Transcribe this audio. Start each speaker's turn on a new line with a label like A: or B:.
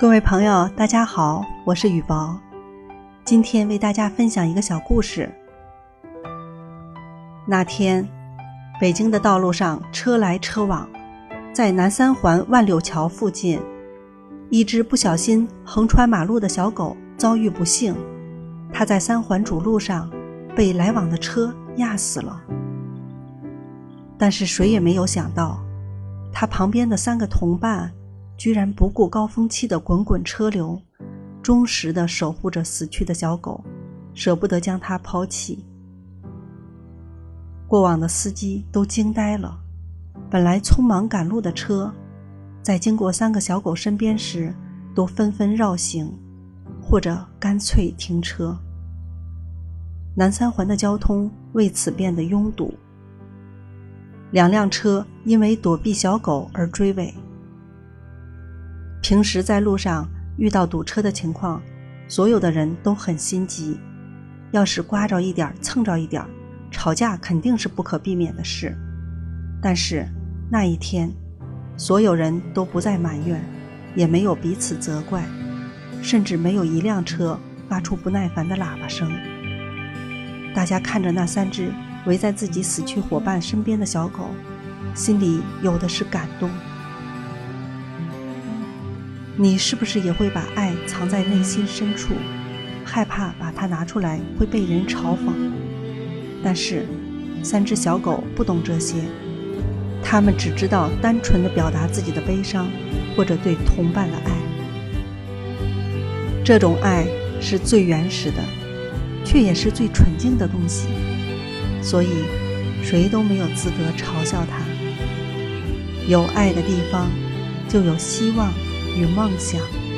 A: 各位朋友，大家好，我是雨薄，今天为大家分享一个小故事。那天，北京的道路上车来车往，在南三环万柳桥附近，一只不小心横穿马路的小狗遭遇不幸，它在三环主路上被来往的车压死了。但是谁也没有想到，它旁边的三个同伴。居然不顾高峰期的滚滚车流，忠实地守护着死去的小狗，舍不得将它抛弃。过往的司机都惊呆了，本来匆忙赶路的车，在经过三个小狗身边时，都纷纷绕行，或者干脆停车。南三环的交通为此变得拥堵，两辆车因为躲避小狗而追尾。平时在路上遇到堵车的情况，所有的人都很心急。要是刮着一点蹭着一点吵架肯定是不可避免的事。但是那一天，所有人都不再埋怨，也没有彼此责怪，甚至没有一辆车发出不耐烦的喇叭声。大家看着那三只围在自己死去伙伴身边的小狗，心里有的是感动。你是不是也会把爱藏在内心深处，害怕把它拿出来会被人嘲讽？但是，三只小狗不懂这些，它们只知道单纯的表达自己的悲伤，或者对同伴的爱。这种爱是最原始的，却也是最纯净的东西，所以谁都没有资格嘲笑它。有爱的地方，就有希望。与梦想。